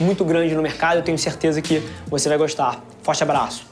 muito grande no mercado. Eu tenho certeza que você vai gostar. Forte abraço.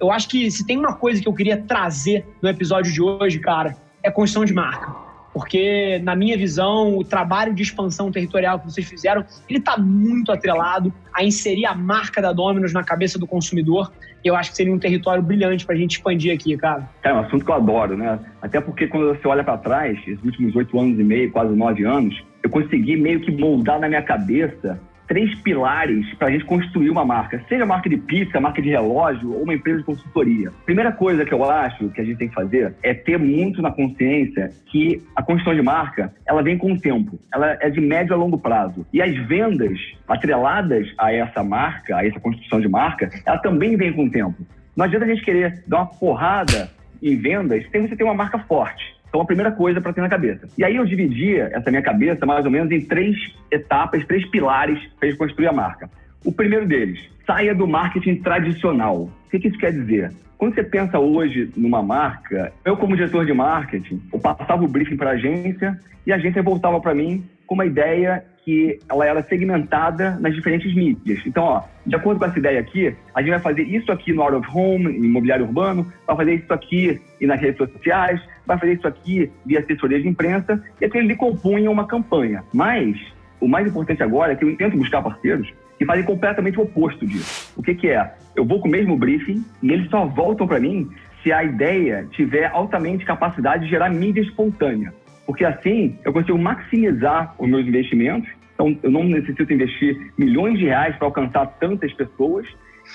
Eu acho que se tem uma coisa que eu queria trazer no episódio de hoje, cara, é construção de marca porque na minha visão o trabalho de expansão territorial que vocês fizeram ele está muito atrelado a inserir a marca da Domino's na cabeça do consumidor. Eu acho que seria um território brilhante para a gente expandir aqui, cara. É um assunto que eu adoro, né? Até porque quando você olha para trás, esses últimos oito anos e meio, quase nove anos, eu consegui meio que moldar na minha cabeça três pilares para a gente construir uma marca, seja marca de pizza, marca de relógio ou uma empresa de consultoria. Primeira coisa que eu acho que a gente tem que fazer é ter muito na consciência que a construção de marca ela vem com o tempo, ela é de médio a longo prazo e as vendas atreladas a essa marca, a essa construção de marca, ela também vem com o tempo. Não adianta a gente querer dar uma porrada em vendas sem você ter uma marca forte. Então, a primeira coisa para ter na cabeça. E aí eu dividia essa minha cabeça mais ou menos em três etapas, três pilares para construir a marca. O primeiro deles, saia do marketing tradicional. O que, isso quer dizer? Quando você pensa hoje numa marca, eu como diretor de marketing, eu passava o briefing para a agência e a agência voltava para mim com uma ideia que ela era segmentada nas diferentes mídias. Então, ó, de acordo com essa ideia aqui, a gente vai fazer isso aqui no out of home, em imobiliário urbano, vai fazer isso aqui e nas redes sociais, vai fazer isso aqui via assessoria de imprensa, e aquilo ali compunha uma campanha. Mas o mais importante agora é que eu tento buscar parceiros que fazem completamente o oposto disso. O que, que é? Eu vou com o mesmo briefing e eles só voltam para mim se a ideia tiver altamente capacidade de gerar mídia espontânea porque assim eu consigo maximizar os meus investimentos. Então, eu não necessito investir milhões de reais para alcançar tantas pessoas.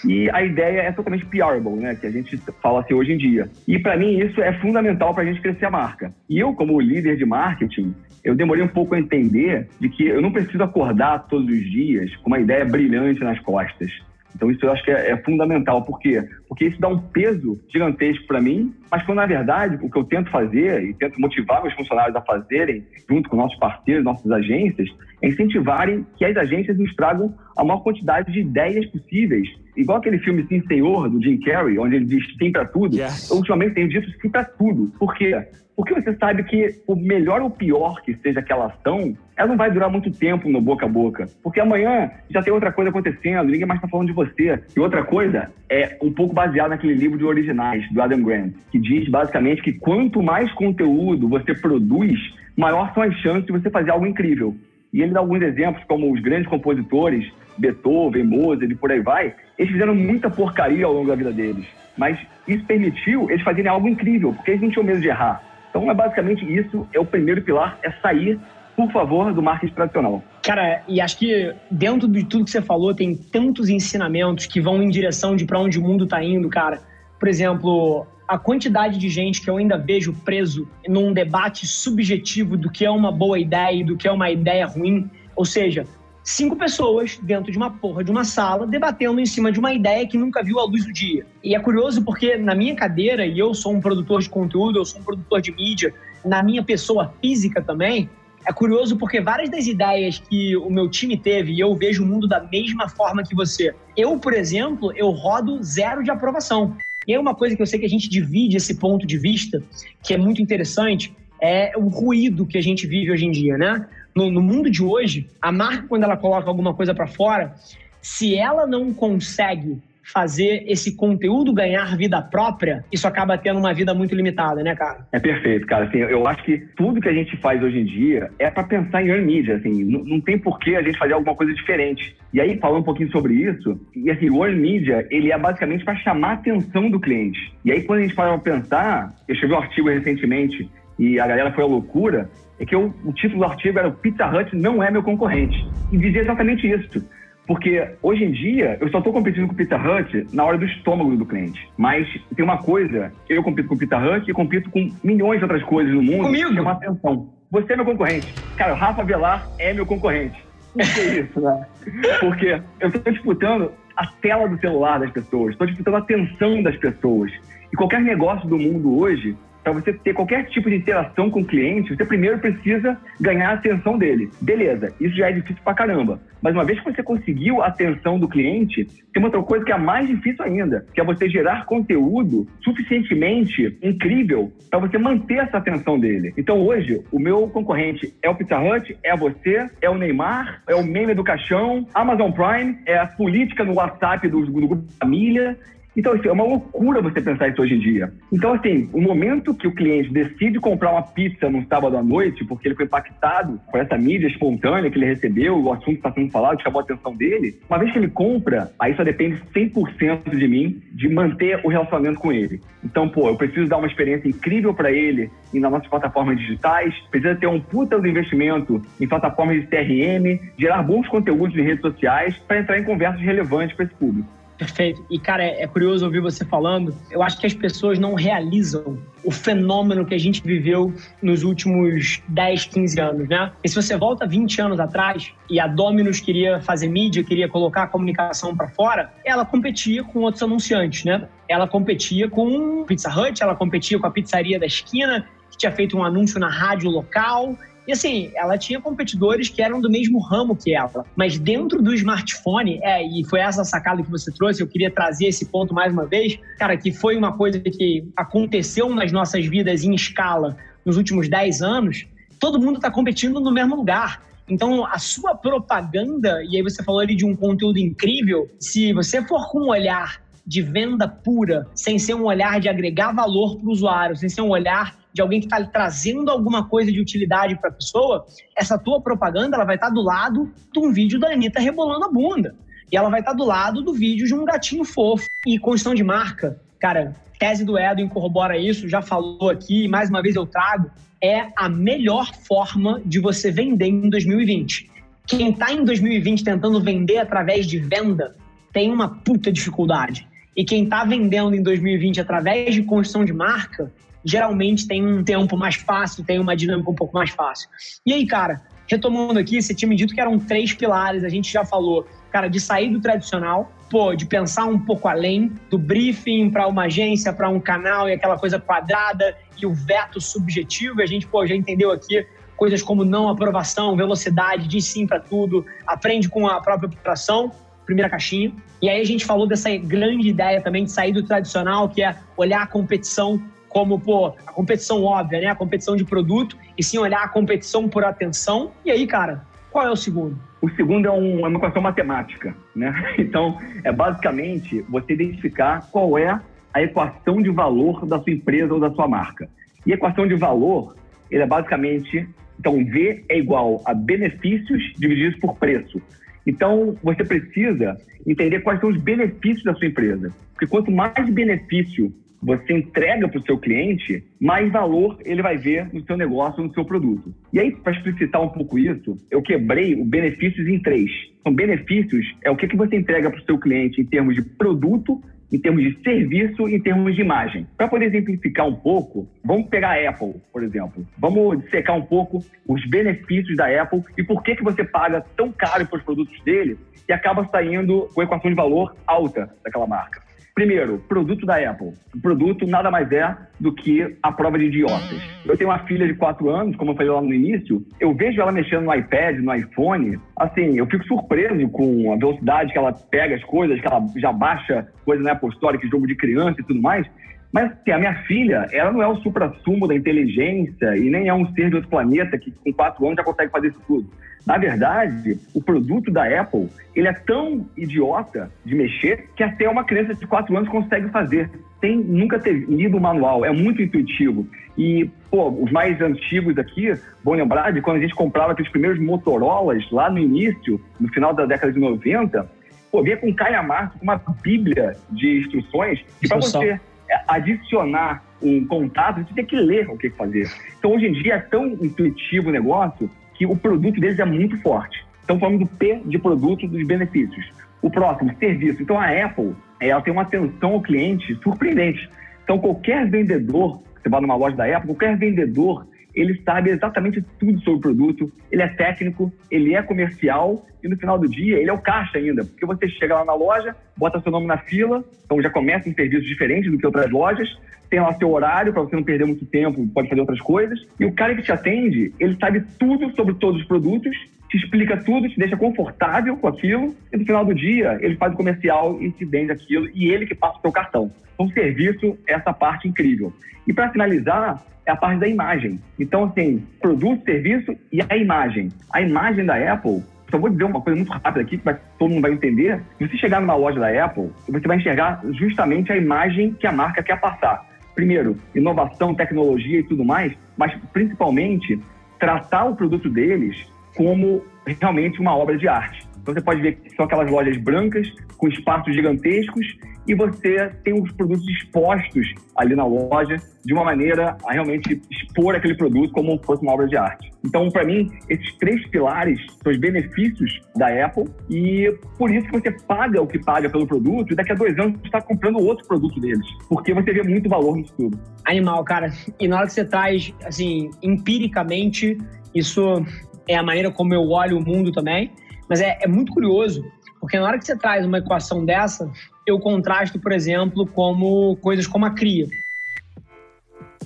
E a ideia é totalmente PRable, né? Que a gente fala assim hoje em dia. E para mim isso é fundamental para a gente crescer a marca. E eu, como líder de marketing, eu demorei um pouco a entender de que eu não preciso acordar todos os dias com uma ideia brilhante nas costas. Então isso eu acho que é, é fundamental. Por quê? Porque isso dá um peso gigantesco para mim, mas quando na verdade o que eu tento fazer e tento motivar meus funcionários a fazerem, junto com nossos parceiros, nossas agências, é incentivarem que as agências nos tragam a maior quantidade de ideias possíveis. Igual aquele filme Sim Senhor, do Jim Carrey, onde ele diz sim para tudo. Yes. Eu ultimamente tenho dito sim para tudo. Por quê? Porque você sabe que o melhor ou pior que seja aquela ação, ela não vai durar muito tempo no boca a boca. Porque amanhã já tem outra coisa acontecendo, ninguém mais está falando de você. E outra coisa é um pouco baseado naquele livro de originais, do Adam Grant, que diz basicamente que quanto mais conteúdo você produz, maior são as chances de você fazer algo incrível. E ele dá alguns exemplos, como os grandes compositores, Beethoven, Mozart e por aí vai, eles fizeram muita porcaria ao longo da vida deles. Mas isso permitiu eles fazerem algo incrível, porque eles não tinham medo de errar. Então, é basicamente isso, é o primeiro pilar, é sair, por favor, do marketing tradicional. Cara, e acho que dentro de tudo que você falou, tem tantos ensinamentos que vão em direção de para onde o mundo está indo, cara. Por exemplo, a quantidade de gente que eu ainda vejo preso num debate subjetivo do que é uma boa ideia e do que é uma ideia ruim. Ou seja, cinco pessoas dentro de uma porra de uma sala debatendo em cima de uma ideia que nunca viu a luz do dia. E é curioso porque na minha cadeira, e eu sou um produtor de conteúdo, eu sou um produtor de mídia, na minha pessoa física também, é curioso porque várias das ideias que o meu time teve, e eu vejo o mundo da mesma forma que você. Eu, por exemplo, eu rodo zero de aprovação. E aí uma coisa que eu sei que a gente divide esse ponto de vista, que é muito interessante, é o ruído que a gente vive hoje em dia, né? no, no mundo de hoje, a marca, quando ela coloca alguma coisa para fora, se ela não consegue fazer esse conteúdo ganhar vida própria, isso acaba tendo uma vida muito limitada, né, cara? É perfeito, cara. Assim, eu acho que tudo que a gente faz hoje em dia é para pensar em earn media, assim, não, não tem por que a gente fazer alguma coisa diferente. E aí, falando um pouquinho sobre isso, e assim, o earn media, ele é basicamente para chamar a atenção do cliente. E aí, quando a gente para pensar, eu escrevi um artigo recentemente e a galera foi à loucura, é que eu, o título do artigo era o Pizza Hut não é meu concorrente. E dizia exatamente isso. Porque hoje em dia eu só estou competindo com o Pizza Hut na hora do estômago do cliente. Mas tem uma coisa, eu compito com o Pizza Hut e compito com milhões de outras coisas no mundo Comigo? que chama atenção. Você é meu concorrente. Cara, o Rafa Velar é meu concorrente. Por que isso, né? Porque eu estou disputando a tela do celular das pessoas, estou disputando a atenção das pessoas. E qualquer negócio do mundo hoje para você ter qualquer tipo de interação com o cliente, você primeiro precisa ganhar a atenção dele. Beleza, isso já é difícil pra caramba. Mas uma vez que você conseguiu a atenção do cliente, tem uma outra coisa que é mais difícil ainda, que é você gerar conteúdo suficientemente incrível para você manter essa atenção dele. Então hoje, o meu concorrente é o Pizza Hut, é você, é o Neymar, é o meme do caixão, Amazon Prime, é a política no WhatsApp do, do grupo família. Então, assim, é uma loucura você pensar isso hoje em dia. Então, assim, o momento que o cliente decide comprar uma pizza num sábado à noite, porque ele foi impactado por essa mídia espontânea que ele recebeu, o assunto está sendo falado, chamou a atenção dele, uma vez que ele compra, aí só depende 100% de mim de manter o relacionamento com ele. Então, pô, eu preciso dar uma experiência incrível para ele nas nossas plataformas digitais, precisa ter um puta do investimento em plataformas de CRM, gerar bons conteúdos em redes sociais para entrar em conversas relevantes para esse público. Perfeito. E, cara, é, é curioso ouvir você falando. Eu acho que as pessoas não realizam o fenômeno que a gente viveu nos últimos 10, 15 anos, né? E se você volta 20 anos atrás e a Dominus queria fazer mídia, queria colocar a comunicação para fora, ela competia com outros anunciantes, né? Ela competia com Pizza Hut, ela competia com a pizzaria da esquina, que tinha feito um anúncio na rádio local, e assim, ela tinha competidores que eram do mesmo ramo que ela. Mas dentro do smartphone, é, e foi essa sacada que você trouxe, eu queria trazer esse ponto mais uma vez, cara, que foi uma coisa que aconteceu nas nossas vidas em escala nos últimos 10 anos, todo mundo está competindo no mesmo lugar. Então, a sua propaganda, e aí você falou ali de um conteúdo incrível, se você for com um olhar de venda pura, sem ser um olhar de agregar valor para o usuário, sem ser um olhar de alguém que está trazendo alguma coisa de utilidade para a pessoa, essa tua propaganda ela vai estar tá do lado de um vídeo da Anitta rebolando a bunda. E ela vai estar tá do lado do vídeo de um gatinho fofo. E construção de marca, cara, tese do Edwin corrobora isso, já falou aqui, mais uma vez eu trago, é a melhor forma de você vender em 2020. Quem está em 2020 tentando vender através de venda tem uma puta dificuldade. E quem está vendendo em 2020 através de construção de marca geralmente tem um tempo mais fácil, tem uma dinâmica um pouco mais fácil. E aí, cara, retomando aqui, você tinha me dito que eram três pilares, a gente já falou, cara, de sair do tradicional, pô, de pensar um pouco além, do briefing para uma agência, para um canal e aquela coisa quadrada e o veto subjetivo, a gente, pô, já entendeu aqui coisas como não aprovação, velocidade, diz sim para tudo, aprende com a própria operação, primeira caixinha. E aí a gente falou dessa grande ideia também de sair do tradicional, que é olhar a competição como, pô, a competição óbvia, né? A competição de produto, e sim olhar a competição por atenção. E aí, cara, qual é o segundo? O segundo é, um, é uma equação matemática, né? Então, é basicamente você identificar qual é a equação de valor da sua empresa ou da sua marca. E equação de valor, ele é basicamente, então, V é igual a benefícios divididos por preço. Então, você precisa entender quais são os benefícios da sua empresa. Porque quanto mais benefício você entrega para o seu cliente, mais valor ele vai ver no seu negócio, no seu produto. E aí, para explicitar um pouco isso, eu quebrei o benefícios em três. Então, benefícios é o que, que você entrega para o seu cliente em termos de produto, em termos de serviço em termos de imagem. Para poder exemplificar um pouco, vamos pegar a Apple, por exemplo. Vamos dissecar um pouco os benefícios da Apple e por que, que você paga tão caro para os produtos dele e acaba saindo com equação de valor alta daquela marca. Primeiro, produto da Apple. O produto nada mais é do que a prova de idiotas. Eu tenho uma filha de 4 anos, como eu falei lá no início, eu vejo ela mexendo no iPad, no iPhone, assim, eu fico surpreso com a velocidade que ela pega as coisas, que ela já baixa coisa na Apple Store, que é jogo de criança e tudo mais. Mas assim, a minha filha, ela não é o supra-sumo da inteligência e nem é um ser de outro planeta que com quatro anos já consegue fazer isso tudo. Na verdade, o produto da Apple, ele é tão idiota de mexer que até uma criança de quatro anos consegue fazer. Sem nunca ter lido o manual, é muito intuitivo. E, pô, os mais antigos aqui vão lembrar de quando a gente comprava aqueles primeiros Motorolas lá no início, no final da década de 90, pô, vinha com calhamaço, com uma bíblia de instruções, para você adicionar um contato, você tem que ler o que fazer. Então, hoje em dia, é tão intuitivo o negócio que o produto deles é muito forte. Então, falando do P de produto, dos benefícios. O próximo, serviço. Então, a Apple, ela tem uma atenção ao cliente surpreendente. Então, qualquer vendedor, você vai numa loja da Apple, qualquer vendedor, ele sabe exatamente tudo sobre o produto, ele é técnico, ele é comercial e no final do dia ele é o caixa ainda, porque você chega lá na loja, bota seu nome na fila, então já começa em serviços diferentes do que outras lojas, tem lá seu horário para você não perder muito tempo, pode fazer outras coisas. E o cara que te atende, ele sabe tudo sobre todos os produtos, te explica tudo, te deixa confortável com aquilo, e no final do dia ele faz o comercial e te vende aquilo, e ele que passa o seu cartão. Então, serviço é essa parte incrível. E para finalizar, a parte da imagem. Então, assim, produto, serviço e a imagem. A imagem da Apple só vou dizer uma coisa muito rápida aqui, que todo mundo vai entender. Se você chegar numa loja da Apple, você vai enxergar justamente a imagem que a marca quer passar primeiro, inovação, tecnologia e tudo mais, mas principalmente tratar o produto deles como realmente uma obra de arte. Então você pode ver que são aquelas lojas brancas com espaços gigantescos e você tem os produtos expostos ali na loja de uma maneira a realmente expor aquele produto como se fosse uma obra de arte. Então, para mim, esses três pilares são os benefícios da Apple e por isso que você paga o que paga pelo produto e daqui a dois anos você está comprando outro produto deles, porque você vê muito valor nisso tudo. Animal, cara. E na hora que você traz, assim, empiricamente, isso é a maneira como eu olho o mundo também, mas é, é muito curioso porque na hora que você traz uma equação dessa, eu contrasto, por exemplo, como coisas como a cria.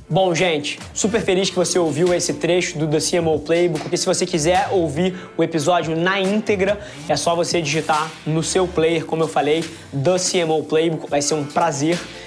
Bom, gente, super feliz que você ouviu esse trecho do The CMO Playbook, porque se você quiser ouvir o episódio na íntegra, é só você digitar no seu player, como eu falei, The CMO Playbook. Vai ser um prazer